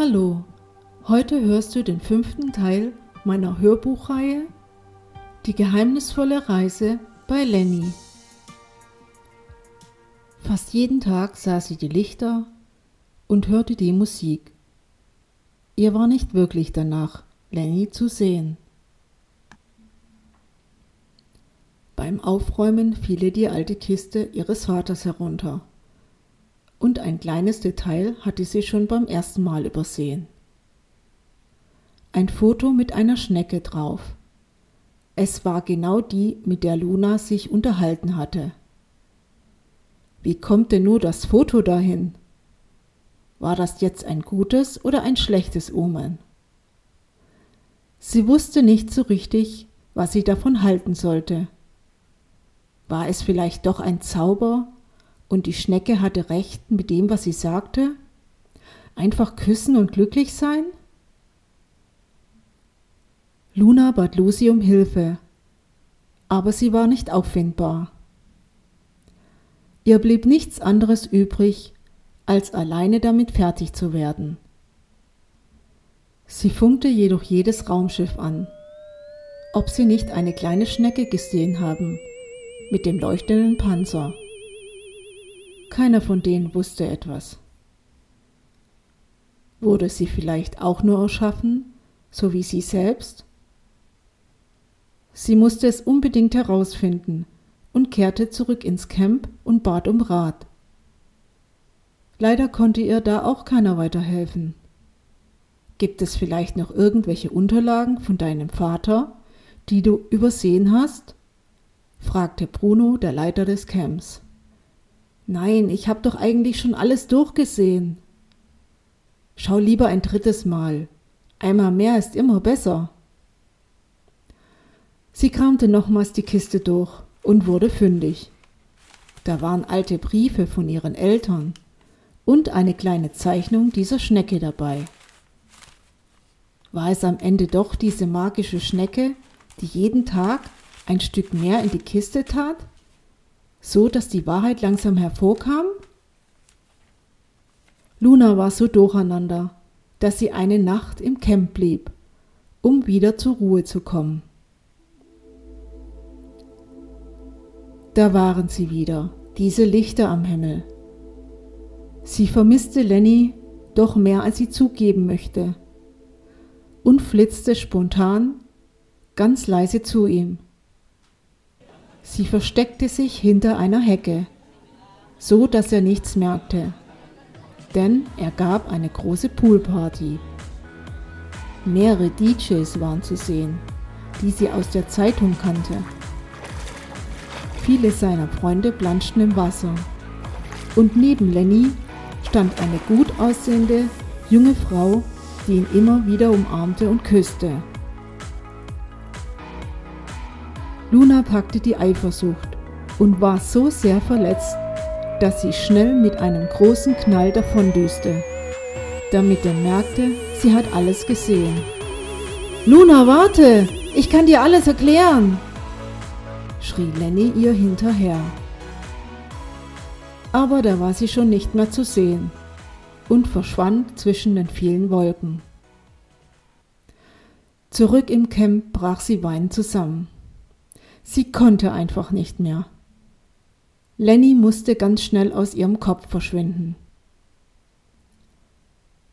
Hallo, heute hörst du den fünften Teil meiner Hörbuchreihe Die geheimnisvolle Reise bei Lenny. Fast jeden Tag sah sie die Lichter und hörte die Musik. Ihr war nicht wirklich danach, Lenny zu sehen. Beim Aufräumen fiel ihr die alte Kiste ihres Vaters herunter und ein kleines Detail hatte sie schon beim ersten Mal übersehen. Ein Foto mit einer Schnecke drauf. Es war genau die, mit der Luna sich unterhalten hatte. Wie kommt denn nur das Foto dahin? War das jetzt ein gutes oder ein schlechtes Omen? Sie wusste nicht so richtig, was sie davon halten sollte. War es vielleicht doch ein Zauber, und die Schnecke hatte recht mit dem, was sie sagte? Einfach küssen und glücklich sein? Luna bat Lucy um Hilfe, aber sie war nicht auffindbar. Ihr blieb nichts anderes übrig, als alleine damit fertig zu werden. Sie funkte jedoch jedes Raumschiff an, ob sie nicht eine kleine Schnecke gesehen haben, mit dem leuchtenden Panzer. Keiner von denen wusste etwas. Wurde sie vielleicht auch nur erschaffen, so wie sie selbst? Sie musste es unbedingt herausfinden und kehrte zurück ins Camp und bat um Rat. Leider konnte ihr da auch keiner weiterhelfen. Gibt es vielleicht noch irgendwelche Unterlagen von deinem Vater, die du übersehen hast? fragte Bruno, der Leiter des Camps. Nein, ich habe doch eigentlich schon alles durchgesehen. Schau lieber ein drittes Mal. Einmal mehr ist immer besser. Sie kramte nochmals die Kiste durch und wurde fündig. Da waren alte Briefe von ihren Eltern und eine kleine Zeichnung dieser Schnecke dabei. War es am Ende doch diese magische Schnecke, die jeden Tag ein Stück mehr in die Kiste tat? So dass die Wahrheit langsam hervorkam? Luna war so durcheinander, dass sie eine Nacht im Camp blieb, um wieder zur Ruhe zu kommen. Da waren sie wieder, diese Lichter am Himmel. Sie vermisste Lenny doch mehr, als sie zugeben möchte, und flitzte spontan ganz leise zu ihm. Sie versteckte sich hinter einer Hecke, so dass er nichts merkte, denn er gab eine große Poolparty. Mehrere DJs waren zu sehen, die sie aus der Zeitung kannte. Viele seiner Freunde planschten im Wasser und neben Lenny stand eine gut aussehende junge Frau, die ihn immer wieder umarmte und küsste. Luna packte die Eifersucht und war so sehr verletzt, dass sie schnell mit einem großen Knall davondüste, damit er merkte, sie hat alles gesehen. Luna, warte! Ich kann dir alles erklären! schrie Lenny ihr hinterher. Aber da war sie schon nicht mehr zu sehen und verschwand zwischen den vielen Wolken. Zurück im Camp brach sie weinend zusammen. Sie konnte einfach nicht mehr. Lenny musste ganz schnell aus ihrem Kopf verschwinden.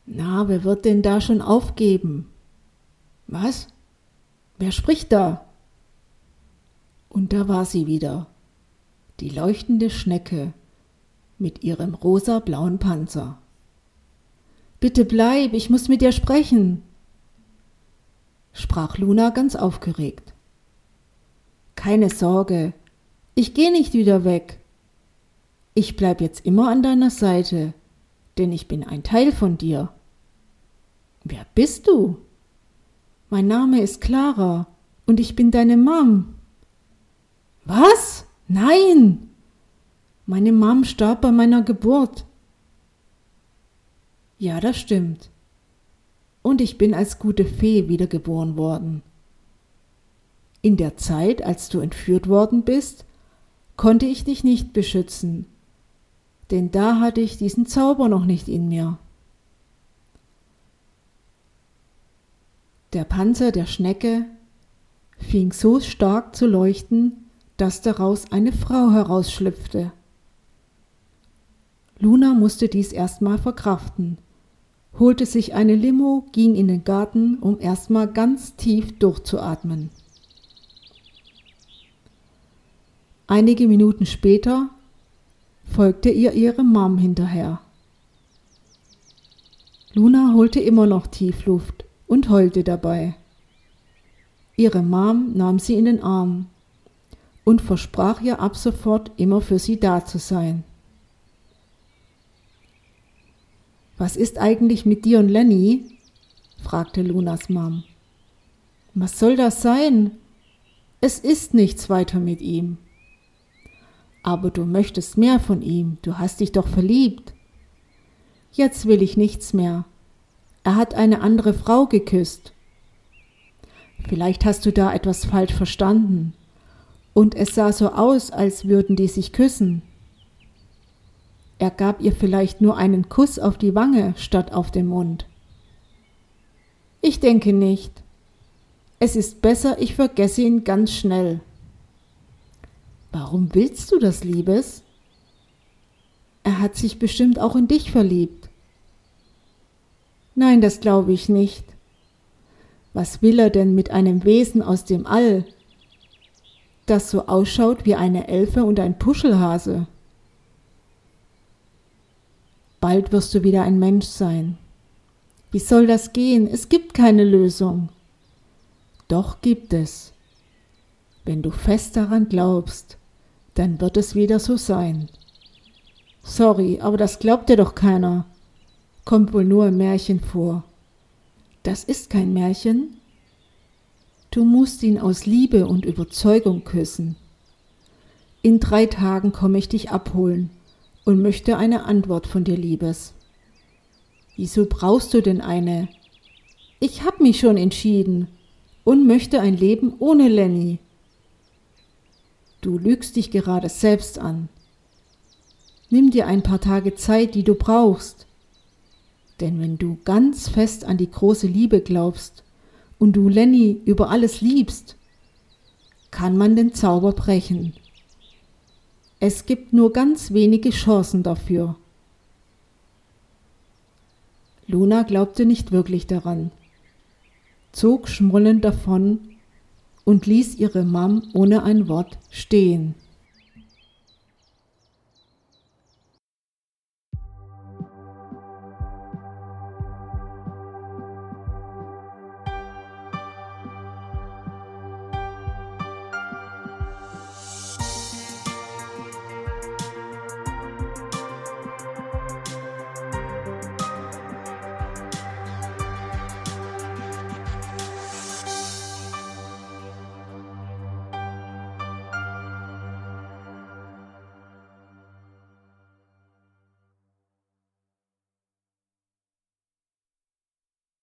Na, wer wird denn da schon aufgeben? Was? Wer spricht da? Und da war sie wieder, die leuchtende Schnecke mit ihrem rosa-blauen Panzer. Bitte bleib, ich muss mit dir sprechen, sprach Luna ganz aufgeregt. Keine Sorge, ich gehe nicht wieder weg. Ich bleib jetzt immer an deiner Seite, denn ich bin ein Teil von dir. Wer bist du? Mein Name ist Clara und ich bin deine Mom. Was? Nein! Meine Mom starb bei meiner Geburt. Ja, das stimmt. Und ich bin als gute Fee wiedergeboren worden. In der Zeit, als du entführt worden bist, konnte ich dich nicht beschützen, denn da hatte ich diesen Zauber noch nicht in mir. Der Panzer der Schnecke fing so stark zu leuchten, dass daraus eine Frau herausschlüpfte. Luna musste dies erstmal verkraften, holte sich eine Limo, ging in den Garten, um erstmal ganz tief durchzuatmen. Einige Minuten später folgte ihr ihre Mom hinterher. Luna holte immer noch tief Luft und heulte dabei. Ihre Mom nahm sie in den Arm und versprach ihr ab sofort immer für sie da zu sein. Was ist eigentlich mit dir und Lenny? fragte Lunas Mom. Was soll das sein? Es ist nichts weiter mit ihm. Aber du möchtest mehr von ihm, du hast dich doch verliebt. Jetzt will ich nichts mehr. Er hat eine andere Frau geküsst. Vielleicht hast du da etwas falsch verstanden. Und es sah so aus, als würden die sich küssen. Er gab ihr vielleicht nur einen Kuss auf die Wange statt auf den Mund. Ich denke nicht. Es ist besser, ich vergesse ihn ganz schnell. Warum willst du das, Liebes? Er hat sich bestimmt auch in dich verliebt. Nein, das glaube ich nicht. Was will er denn mit einem Wesen aus dem All, das so ausschaut wie eine Elfe und ein Puschelhase? Bald wirst du wieder ein Mensch sein. Wie soll das gehen? Es gibt keine Lösung. Doch gibt es. Wenn du fest daran glaubst, dann wird es wieder so sein. Sorry, aber das glaubt dir doch keiner. Kommt wohl nur im Märchen vor. Das ist kein Märchen. Du musst ihn aus Liebe und Überzeugung küssen. In drei Tagen komme ich dich abholen und möchte eine Antwort von dir, Liebes. Wieso brauchst du denn eine? Ich hab mich schon entschieden und möchte ein Leben ohne Lenny. Du lügst dich gerade selbst an. Nimm dir ein paar Tage Zeit, die du brauchst. Denn wenn du ganz fest an die große Liebe glaubst und du Lenny über alles liebst, kann man den Zauber brechen. Es gibt nur ganz wenige Chancen dafür. Luna glaubte nicht wirklich daran, zog schmollend davon und ließ ihre Mam ohne ein Wort stehen.